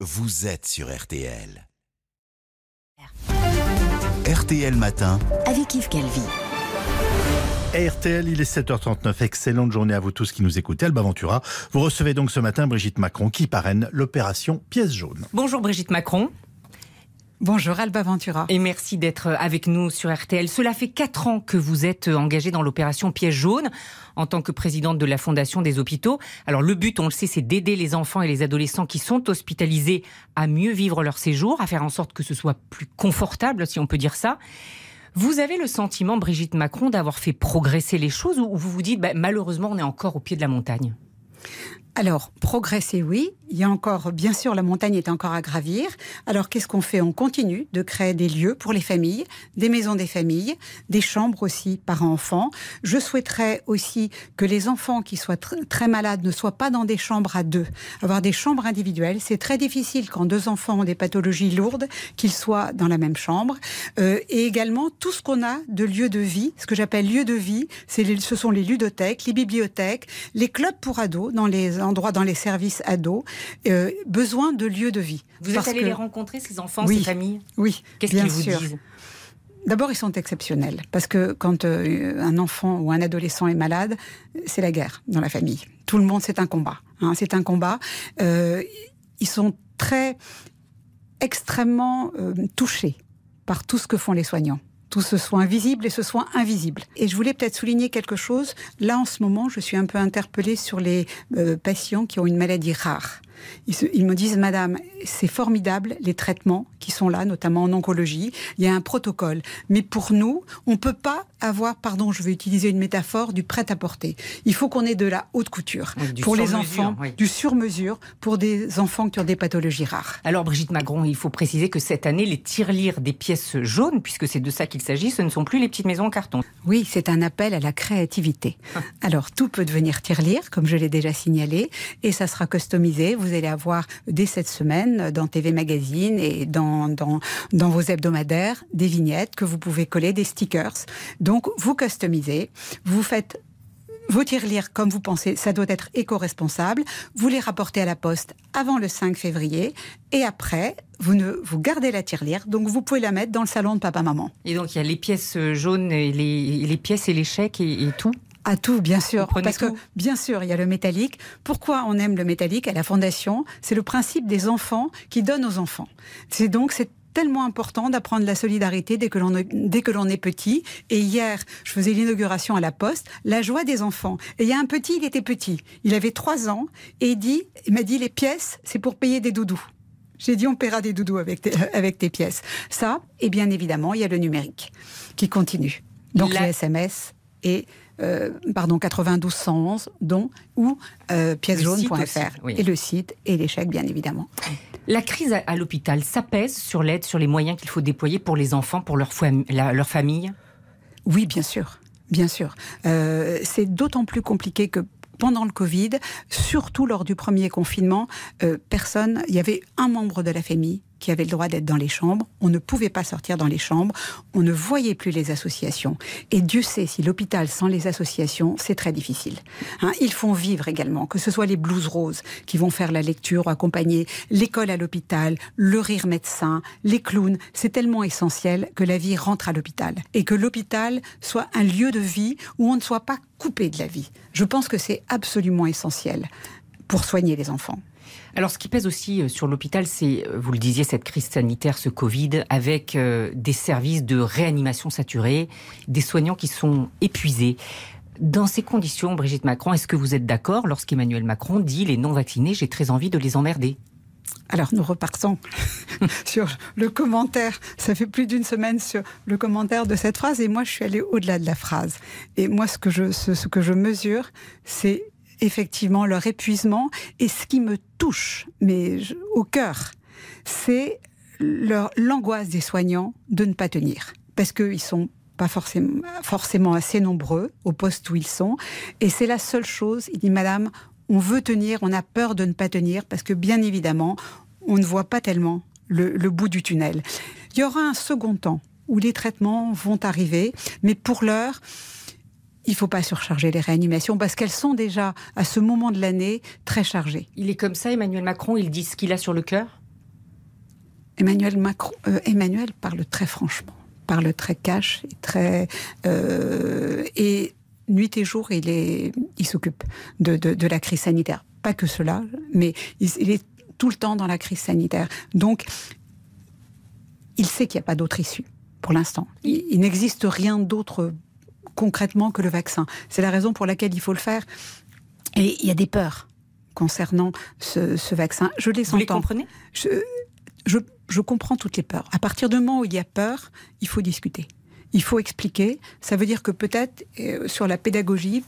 vous êtes sur RTL. RTL Matin. avec Yves Calvi. RTL, il est 7h39. Excellente journée à vous tous qui nous écoutez. Alba Ventura, vous recevez donc ce matin Brigitte Macron qui parraine l'opération Pièce jaune. Bonjour Brigitte Macron. Bonjour Alba Ventura. Et merci d'être avec nous sur RTL. Cela fait quatre ans que vous êtes engagée dans l'opération Pièce jaune en tant que présidente de la Fondation des hôpitaux. Alors le but, on le sait, c'est d'aider les enfants et les adolescents qui sont hospitalisés à mieux vivre leur séjour, à faire en sorte que ce soit plus confortable, si on peut dire ça. Vous avez le sentiment, Brigitte Macron, d'avoir fait progresser les choses ou vous vous dites, bah, malheureusement, on est encore au pied de la montagne? Alors, progresser, oui. Il y a encore, bien sûr, la montagne est encore à gravir. Alors, qu'est-ce qu'on fait? On continue de créer des lieux pour les familles, des maisons des familles, des chambres aussi parents-enfants. Je souhaiterais aussi que les enfants qui soient très malades ne soient pas dans des chambres à deux. Avoir des chambres individuelles, c'est très difficile quand deux enfants ont des pathologies lourdes qu'ils soient dans la même chambre. Euh, et également, tout ce qu'on a de lieux de vie, ce que j'appelle lieux de vie, ce sont les ludothèques, les bibliothèques, les clubs pour ados dans les endroits dans les services ados, euh, besoin de lieux de vie. Vous êtes allé les rencontrer, ces enfants, ces familles? Oui. Qu'est-ce qu'ils vous disent D'abord, ils sont exceptionnels parce que quand euh, un enfant ou un adolescent est malade, c'est la guerre dans la famille. Tout le monde, c'est un combat. Hein, c'est un combat. Euh, ils sont très extrêmement touchés par tout ce que font les soignants tout ce soin visible et ce soin invisible. Et je voulais peut-être souligner quelque chose. Là, en ce moment, je suis un peu interpellée sur les patients qui ont une maladie rare. Ils, me disent, Madame, c'est formidable les traitements qui sont là, notamment en oncologie. Il y a un protocole. Mais pour nous, on ne peut pas avoir, pardon, je vais utiliser une métaphore, du prêt-à-porter. Il faut qu'on ait de la haute couture. pour les enfants, du sur-mesure pour des enfants qui ont des pathologies rares. Alors, Brigitte Magron, il faut préciser que cette année, les tirelires des pièces jaunes, puisque c'est de ça qu'il s'agit, ce ne sont plus les petites maisons en carton. Oui, c'est un appel à la créativité. Alors, tout peut devenir tirelire, comme je l'ai déjà signalé, et ça sera customisé. Vous allez avoir dès cette semaine dans TV Magazine et dans, dans, dans vos hebdomadaires des vignettes que vous pouvez coller, des stickers. Donc vous customisez, vous faites vos tirelires comme vous pensez, ça doit être éco-responsable. Vous les rapportez à la poste avant le 5 février et après, vous, ne, vous gardez la tirelire, donc vous pouvez la mettre dans le salon de papa-maman. Et donc il y a les pièces jaunes, et les, les pièces et les chèques et tout à tout, bien sûr. Parce que, bien sûr, il y a le métallique. Pourquoi on aime le métallique à la Fondation? C'est le principe des enfants qui donnent aux enfants. C'est donc, c'est tellement important d'apprendre la solidarité dès que l'on est petit. Et hier, je faisais l'inauguration à la Poste, la joie des enfants. Et il y a un petit, il était petit, il avait trois ans et il dit, il m'a dit les pièces, c'est pour payer des doudous. J'ai dit on paiera des doudous avec tes, avec tes pièces. Ça, et bien évidemment, il y a le numérique qui continue. Donc les SMS et euh, pardon 92 111 dont ou euh, piècejaune.fr et le site et l'échec bien évidemment. La crise à, l'hôpital, ça sur l'aide, sur les moyens qu'il faut déployer pour les enfants, pour leur, leur famille? Oui, bien sûr. Bien sûr. Euh, c'est d'autant plus compliqué que pendant le Covid, surtout lors du premier confinement, euh, personne, il y avait un membre de la famille qui avait le droit d'être dans les chambres. On ne pouvait pas sortir dans les chambres. On ne voyait plus les associations. Et Dieu sait si l'hôpital sans les associations, c'est très difficile. Hein, ils font vivre également, que ce soit les blouses roses qui vont faire la lecture, accompagner l'école à l'hôpital, le rire médecin, les clowns. C'est tellement essentiel que la vie rentre à l'hôpital et que l'hôpital soit un lieu de vie où on ne soit pas coupé de la vie. Je pense que c'est absolument essentiel pour soigner les enfants. Alors, ce qui pèse aussi euh, sur l'hôpital, c'est, euh, vous le disiez, cette crise sanitaire, ce Covid, avec euh, des services de réanimation saturés, des soignants qui sont épuisés. Dans ces conditions, Brigitte Macron, est-ce que vous êtes d'accord lorsqu'Emmanuel Macron dit les non-vaccinés, j'ai très envie de les emmerder? Alors nous repartons sur le commentaire. Ça fait plus d'une semaine sur le commentaire de cette phrase et moi je suis allée au-delà de la phrase. Et moi ce que je, ce que je mesure, c'est effectivement leur épuisement. Et ce qui me touche, mais au cœur, c'est l'angoisse des soignants de ne pas tenir. Parce qu'ils sont pas forcément, forcément assez nombreux au poste où ils sont. Et c'est la seule chose. Il dit, Madame, on veut tenir, on a peur de ne pas tenir, parce que bien évidemment, on ne voit pas tellement le, le bout du tunnel. Il y aura un second temps où les traitements vont arriver, mais pour l'heure, il ne faut pas surcharger les réanimations parce qu'elles sont déjà, à ce moment de l'année, très chargées. Il est comme ça, Emmanuel Macron, il dit ce qu'il a sur le cœur? Emmanuel Macron, euh, Emmanuel parle très franchement, parle très cash et très euh, et nuit et jour, il est, il s'occupe de, de, de, la crise sanitaire. Pas que cela, mais il, il est tout le temps dans la crise sanitaire. Donc, il sait qu'il n'y a pas d'autre issue pour l'instant. Il, il n'existe rien d'autre concrètement que le vaccin. C'est la raison pour laquelle il faut le faire. Et il y a des peurs concernant ce, ce vaccin. Je les Vous les comprenez je, je, je comprends toutes les peurs. À partir du moment où il y a peur, il faut discuter il faut expliquer. Ça veut dire que peut-être euh, sur la pédagogie,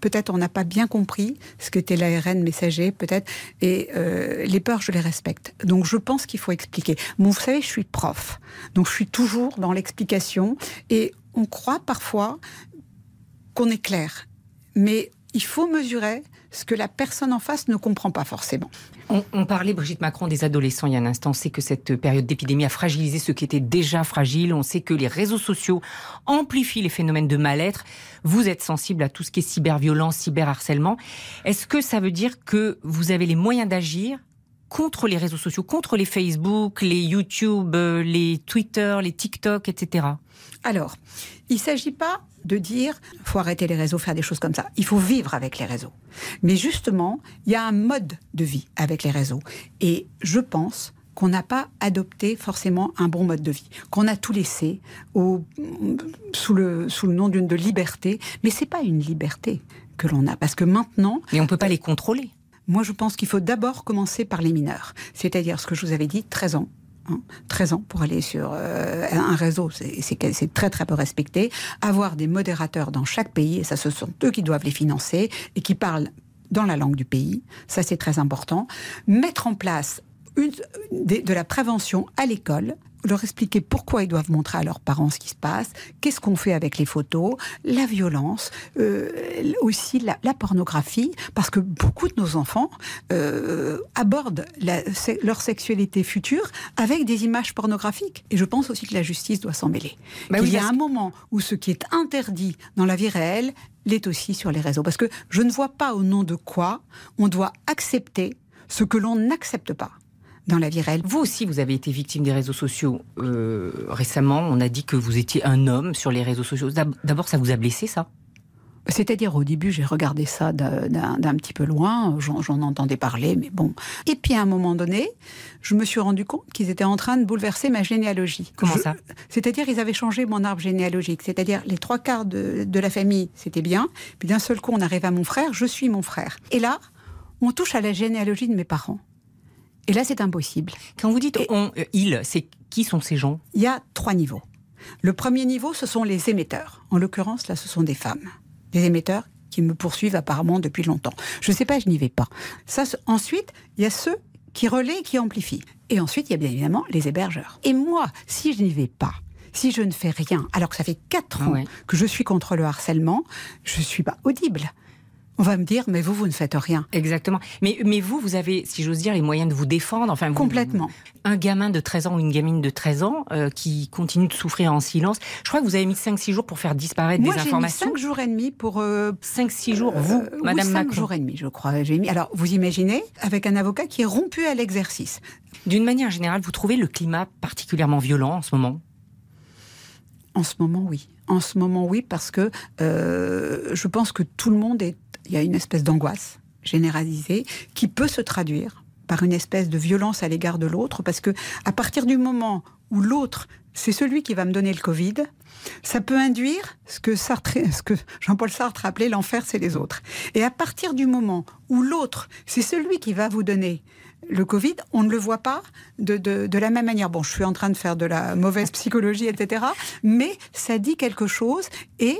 peut-être on n'a pas bien compris ce qu'était l'ARN messager, peut-être. Et euh, les peurs, je les respecte. Donc je pense qu'il faut expliquer. Bon, vous savez, je suis prof, donc je suis toujours dans l'explication. Et on croit parfois qu'on est clair, mais il faut mesurer ce que la personne en face ne comprend pas forcément. On, on, parlait, Brigitte Macron, des adolescents il y a un instant. On sait que cette période d'épidémie a fragilisé ce qui était déjà fragile. On sait que les réseaux sociaux amplifient les phénomènes de mal-être. Vous êtes sensible à tout ce qui est cyberviolence, cyberharcèlement. Est-ce que ça veut dire que vous avez les moyens d'agir contre les réseaux sociaux, contre les Facebook, les YouTube, les Twitter, les TikTok, etc. Alors, il ne s'agit pas de dire faut arrêter les réseaux, faire des choses comme ça. Il faut vivre avec les réseaux. Mais justement, il y a un mode de vie avec les réseaux. Et je pense qu'on n'a pas adopté forcément un bon mode de vie, qu'on a tout laissé au, sous, le, sous le nom d'une de liberté. Mais c'est pas une liberté que l'on a, parce que maintenant. Mais on peut pas les contrôler. Moi, je pense qu'il faut d'abord commencer par les mineurs, c'est-à-dire ce que je vous avais dit, 13 ans. 13 ans pour aller sur euh, un réseau, c'est très très peu respecté. Avoir des modérateurs dans chaque pays, et ça ce sont eux qui doivent les financer, et qui parlent dans la langue du pays, ça c'est très important. Mettre en place de la prévention à l'école, leur expliquer pourquoi ils doivent montrer à leurs parents ce qui se passe, qu'est-ce qu'on fait avec les photos, la violence, euh, aussi la, la, pornographie, parce que beaucoup de nos enfants euh, abordent la, leur sexualité future avec des images pornographiques. Et je pense aussi que la justice doit s'en mêler. Bah oui, Il y a un moment où ce qui est interdit dans la vie réelle l'est aussi sur les réseaux. Parce que je ne vois pas au nom de quoi on doit accepter ce que l'on n'accepte pas dans la vie réelle. Vous aussi, vous avez été victime des réseaux sociaux euh, récemment. On a dit que vous étiez un homme sur les réseaux sociaux. D'abord, ça vous a blessé, ça? C'est-à-dire au début, j'ai regardé ça d'un petit peu loin, j'en entendais parler, mais bon. Et puis à un moment donné, je me suis rendu compte qu'ils étaient en train de bouleverser ma généalogie. Comment je, ça? C'est-à-dire ils avaient changé mon arbre généalogique. C'est-à-dire les trois quarts de, de la famille, c'était bien. Puis d'un seul coup, on arrive à mon frère, je suis mon frère. Et là, on touche à la généalogie de mes parents. Et là, c'est impossible. Quand vous dites on, euh, il, c'est qui sont ces gens? Il y a trois niveaux. Le premier niveau, ce sont les émetteurs. En l'occurrence, là, ce sont des femmes. Des émetteurs qui me poursuivent apparemment depuis longtemps. Je ne sais pas, je n'y vais pas. Ça, ensuite, il y a ceux qui relaient et qui amplifient. Et ensuite, il y a bien évidemment les hébergeurs. Et moi, si je n'y vais pas, si je ne fais rien, alors que ça fait quatre ans ouais. que je suis contre le harcèlement, je ne suis pas audible. On va me dire, mais vous, vous ne faites rien. Exactement. Mais, mais vous, vous avez, si j'ose dire, les moyens de vous défendre. Enfin, vous, Complètement. Un gamin de 13 ans ou une gamine de 13 ans euh, qui continue de souffrir en silence. Je crois que vous avez mis 5-6 jours pour faire disparaître Moi, des informations. Moi, j'ai mis 5 jours et demi pour... Euh, 5-6 jours, vous, euh, Madame oui, 5 Macron. jours et demi, je crois. J'ai mis... Alors, vous imaginez, avec un avocat qui est rompu à l'exercice. D'une manière générale, vous trouvez le climat particulièrement violent en ce moment? En ce moment, oui. En ce moment, oui, parce que euh, je pense que tout le monde est il y a une espèce d'angoisse généralisée qui peut se traduire par une espèce de violence à l'égard de l'autre, parce que à partir du moment où l'autre, c'est celui qui va me donner le Covid, ça peut induire ce que, que Jean-Paul Sartre appelait l'enfer, c'est les autres. Et à partir du moment où l'autre, c'est celui qui va vous donner le Covid, on ne le voit pas de, de, de, la même manière. Bon, je suis en train de faire de la mauvaise psychologie, etc. Mais ça dit quelque chose et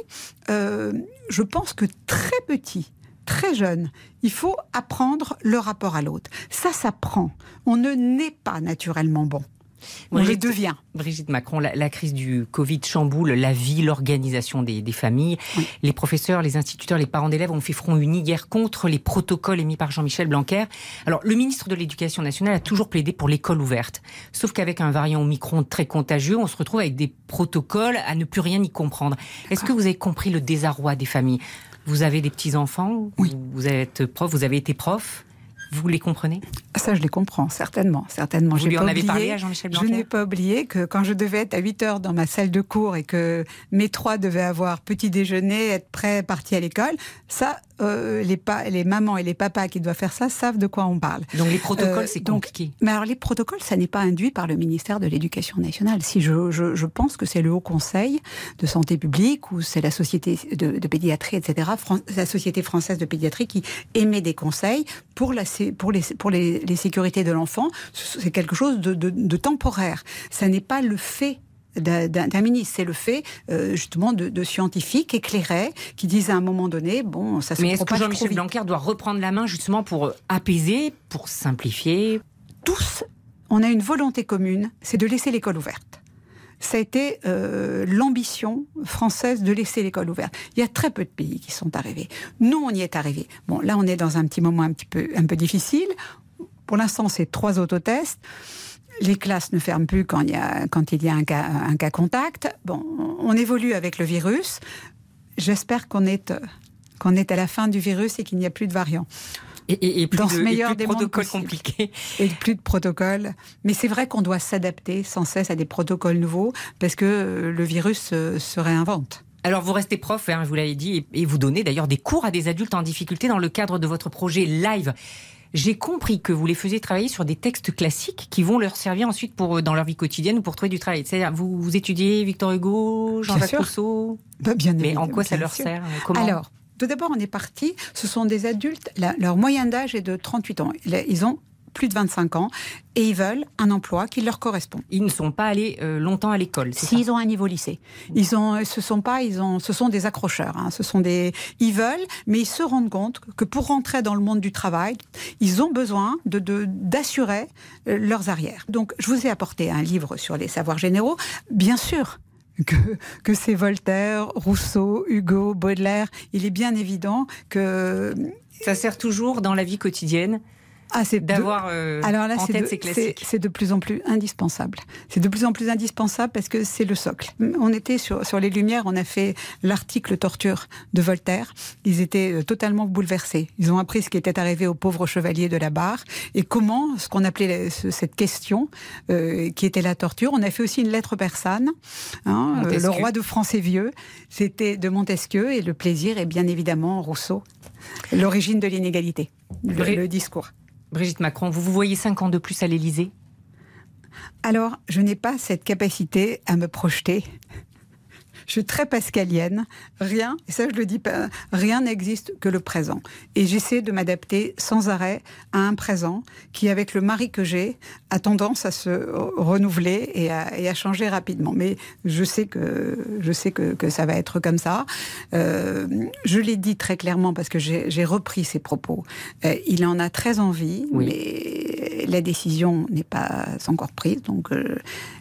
euh, je pense que très petit, très jeune, il faut apprendre le rapport à l'autre. Ça s'apprend. On ne naît pas naturellement bon. On Brigitte, les devient. Brigitte Macron, la, la, crise du Covid chamboule la vie, l'organisation des, des, familles. Oui. Les professeurs, les instituteurs, les parents d'élèves ont fait front uni hier contre les protocoles émis par Jean-Michel Blanquer. Alors, le ministre de l'Éducation nationale a toujours plaidé pour l'école ouverte. Sauf qu'avec un variant Omicron très contagieux, on se retrouve avec des protocoles à ne plus rien y comprendre. Est-ce que vous avez compris le désarroi des familles? Vous avez des petits-enfants? Oui. Vous êtes prof Vous avez été prof? Vous les comprenez? Ça, je les comprends, certainement. certainement. Vous lui en avez parlé à Jean-Michel Blanquer Je n'ai pas oublié que quand je devais être à 8 heures dans ma salle de cours et que mes trois devaient avoir petit déjeuner, être prêts, partis à l'école, ça, euh, les, les mamans et les papas qui doivent faire ça savent de quoi on parle. Donc les protocoles, euh, c'est compliqué. mais alors les protocoles, ça n'est pas induit par le ministère de l'Éducation nationale. Si je, je, pense que c'est le Haut Conseil de santé publique ou c'est la société de, de pédiatrie, etc., la société française de pédiatrie qui émet des conseils pour la pour les, pour les, sécurités de l'enfant, c'est quelque chose de, temporaire. Ça n'est pas le fait d'un ministre. C'est le fait euh, justement de, scientifiques éclairés qui disent à un moment donné, bon, ça se Mais est-ce que Jean-Michel Blanquer doit reprendre la main justement pour euh, apaiser, pour simplifier? Tous, on a une volonté commune, c'est de laisser l'école ouverte ça a été euh, l'ambition française de laisser l'école ouverte. Il y a très peu de pays qui sont arrivés. Nous, on y est arrivés. Bon, là, on est dans un petit moment un petit peu, difficile. Pour l'instant, c'est trois autotests. Les classes ne ferment plus quand il y a, un cas contact. Bon, on évolue avec le virus. J'espère qu'on est, qu'on est à la fin du virus et qu'il n'y a plus de variants. Et, plus de, meilleur des protocoles compliqués. Et plus de protocoles. Mais c'est vrai qu'on doit s'adapter sans cesse à des protocoles nouveaux parce que euh, le virus euh, se réinvente. Alors vous restez prof, hein, je vous l'avais dit, et vous donnez d'ailleurs des cours à des adultes en difficulté dans le cadre de votre projet Live. J'ai compris que vous les faisiez travailler sur des textes classiques qui vont leur servir ensuite pour euh, dans leur vie quotidienne ou pour trouver du travail. C'est-à-dire vous, vous étudiez Victor Hugo, Jean-Jacques Rousseau. Bah, bien Mais en quoi ça leur sert Comment Alors, tout d'abord, on est parti, ce sont des adultes, leur moyenne d'âge est de 38 ans. Ils ont plus de 25 ans et ils veulent un emploi qui leur correspond. Ils ne sont pas allés euh, longtemps à l'école. S'ils ont un niveau lycée, ils ont, ce sont pas, ils ont, ce sont des accrocheurs. Hein. ce sont des, ils veulent, mais ils se rendent compte que pour rentrer dans le monde du travail, ils ont besoin de d'assurer euh, leurs arrières. Donc, je vous ai apporté un livre sur les savoirs généraux. Bien sûr, que, que c'est Voltaire, Rousseau, Hugo, Baudelaire. Il est bien évident que... Ça sert toujours dans la vie quotidienne ah, c'est d'avoir euh, Alors là, en tête ces classiques. C'est de plus en plus indispensable. C'est de plus en plus indispensable parce que c'est le socle. On était sur, sur les Lumières, on a fait l'article torture de Voltaire. Ils étaient euh, totalement bouleversés. Ils ont appris ce qui était arrivé aux pauvres chevaliers de la barre et comment, ce qu'on appelait cette question, euh, qui était la torture. On a fait aussi une lettre persane. Hein, le roi de France est vieux. C'était de Montesquieu et le plaisir est bien évidemment Rousseau. L'origine de l'inégalité, le discours. Brigitte Macron, vous vous voyez cinq ans de plus à l'Élysée? Alors, je n'ai pas cette capacité à me projeter je suis très pascalienne. Rien, et ça je le dis pas, rien n'existe que le présent. Et j'essaie de m'adapter sans arrêt à un présent qui, avec le mari que j'ai, a tendance à se renouveler et à, changer rapidement. Mais je sais que je sais que, ça va être comme ça. Euh, je l'ai dit très clairement parce que j'ai repris ses propos. Euh, il en a très envie, mais la décision n'est pas encore prise. Donc euh,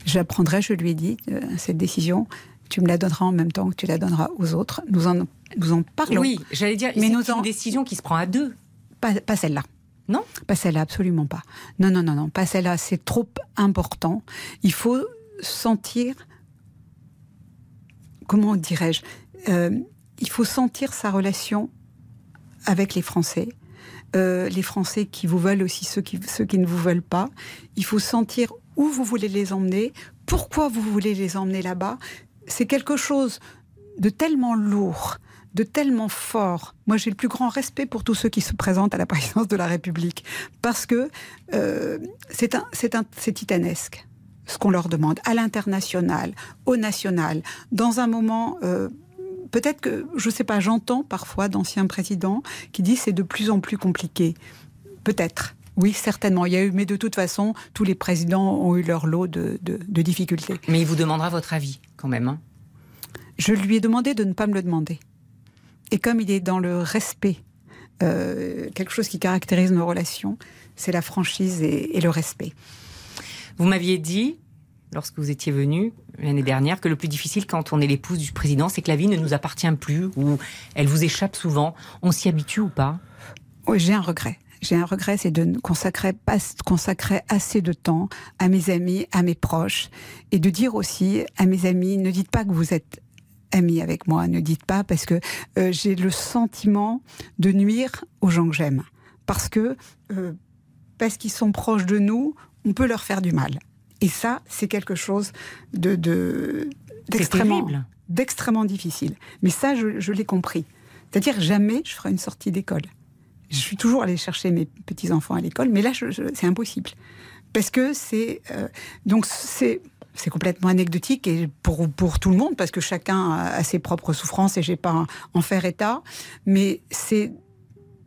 j'apprendrai, je lui ai dit, cette décision tu me la donneras en même temps que tu la donneras aux autres. Nous en, nous en parlons. Oui, j'allais dire, mais c'est une décision qui se prend à deux. Pas, celle-là. Non? Pas celle-là, absolument pas. Non, non, non, non, pas celle-là. C'est trop important. Il faut sentir, comment dirais-je, euh, il faut sentir sa relation avec les Français. Euh, les Français qui vous veulent aussi, ceux qui, ceux qui ne vous veulent pas. Il faut sentir où vous voulez les emmener, pourquoi vous voulez les emmener là-bas c'est quelque chose de tellement lourd, de tellement fort. Moi, j'ai le plus grand respect pour tous ceux qui se présentent à la présidence de la République, parce que euh, c'est titanesque ce qu'on leur demande, à l'international, au national, dans un moment... Euh, peut-être que, je ne sais pas, j'entends parfois d'anciens présidents qui disent c'est de plus en plus compliqué. Peut-être. Oui, certainement. Il y a eu, mais de toute façon, tous les présidents ont eu leur lot de, difficultés. Mais il vous demandera votre avis, quand même. Hein. Je lui ai demandé de ne pas me le demander. Et comme il est dans le respect, euh, quelque chose qui caractérise nos relations, c'est la franchise et, le respect. Vous m'aviez dit, lorsque vous étiez venu l'année dernière, que le plus difficile quand on est l'épouse du président, c'est que la vie ne nous appartient plus ou elle vous échappe souvent. On s'y habitue ou pas? Oui, j'ai un regret j'ai un regret, c'est de ne consacrer, pas, consacrer assez de temps à mes amis, à mes proches, et de dire aussi à mes amis, ne dites pas que vous êtes amis avec moi, ne dites pas, parce que euh, j'ai le sentiment de nuire aux gens que j'aime parce que euh, parce qu'ils sont proches de nous, on peut leur faire du mal. Et ça, c'est quelque chose de, de d'extrêmement d'extrêmement difficile. Mais ça, je, je l'ai compris. C'est-à-dire jamais je ferai une sortie d'école. Je suis toujours allée chercher mes petits enfants à l'école, mais là, c'est impossible parce que c'est euh, donc c'est c'est complètement anecdotique et pour, pour tout le monde parce que chacun a ses propres souffrances et j'ai pas en faire état. Mais c'est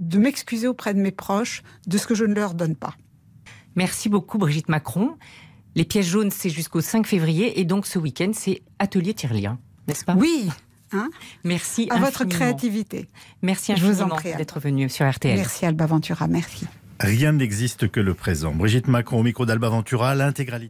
de m'excuser auprès de mes proches de ce que je ne leur donne pas. Merci beaucoup Brigitte Macron. Les pièces jaunes, c'est jusqu'au 5 février et donc ce week-end, c'est Atelier Tirelien, n'est-ce pas? Oui. Hein merci à votre créativité. Merci infiniment d'être venu sur RTL. Merci Alba Ventura, merci. Rien n'existe que le présent. Brigitte Macron au micro d'Alba Ventura, l'intégralité.